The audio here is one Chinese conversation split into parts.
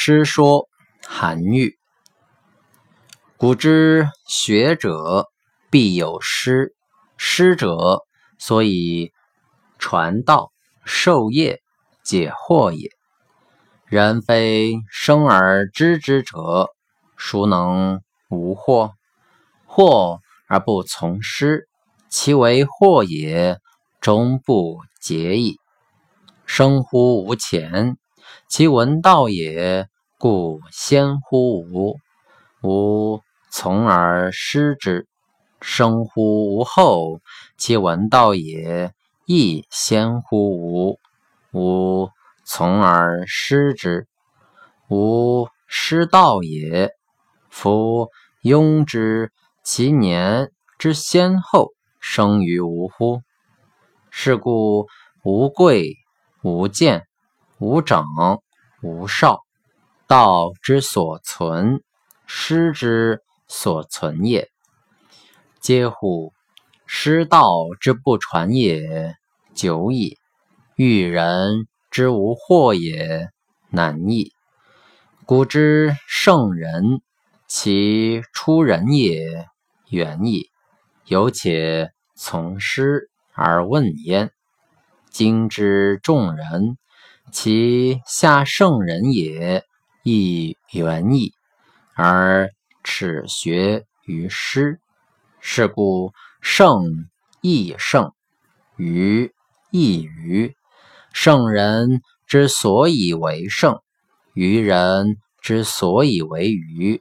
诗说韩愈。古之学者必有师，师者，所以传道授业解惑也。人非生而知之者，孰能无惑？惑而不从师，其为惑也，终不解矣。生乎吾前。其闻道也，故先乎吾；吾从而师之。生乎吾后，其闻道也，亦先乎吾；吾从而师之。吾师道也，夫庸之，其年之先后生于吾乎？是故无贵无贱。无长无少，道之所存，师之所存也。嗟乎！师道之不传也，久矣；育人之无惑也，难矣。古之圣人，其出人也远矣，犹且从师而问焉。今之众人，其下圣人也，亦远矣，而耻学于师。是故圣亦圣，愚亦愚。圣人之所以为圣，愚人之所以为愚，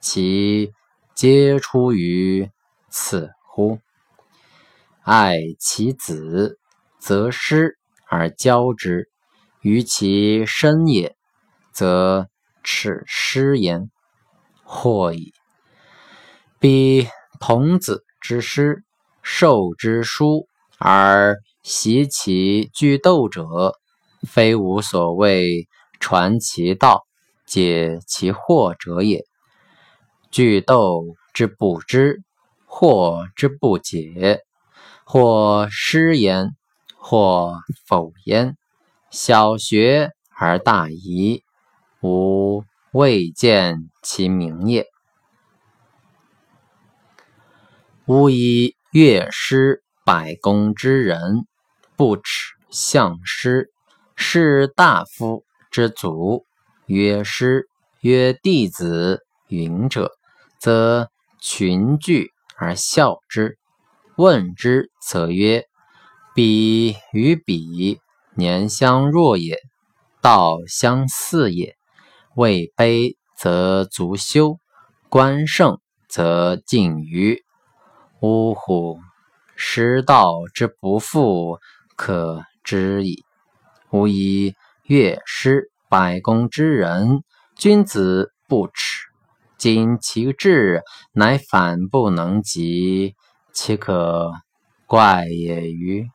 其皆出于此乎？爱其子，则师而教之。于其身也，则耻师焉，或矣。彼童子之师，授之书而习其句斗者，非吾所谓传其道、解其惑者也。句斗之不知，惑之不解，或师焉，或否焉。小学而大遗，吾未见其明也。吾以乐师百工之人，不耻相师。士大夫之族，曰师曰弟子云者，则群聚而笑之。问之，则曰：彼与彼。年相若也，道相似也。位卑则足羞，官盛则近谀。呜呼！师道之不复，可知矣。吾以乐师百工之人，君子不耻。今其志乃反不能及，其可怪也与？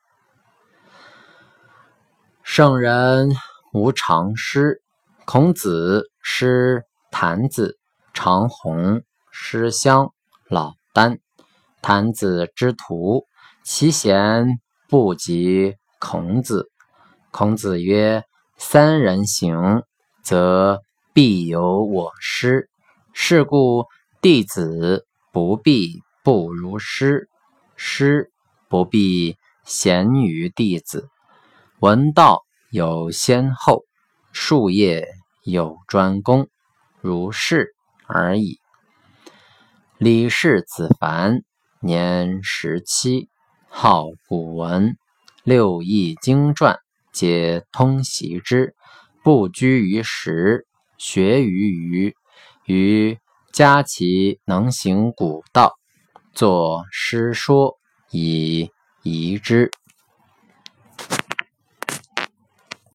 圣人无常师。孔子师谭子、长虹，师襄、老聃。谭子之徒，其贤不及孔子。孔子曰：“三人行，则必有我师。是故弟子不必不如师，师不必贤于弟子。”闻道有先后，术业有专攻，如是而已。李氏子凡年十七，好古文，六艺经传皆通习之，不拘于时，学于余。余嘉其能行古道，作诗说以遗之。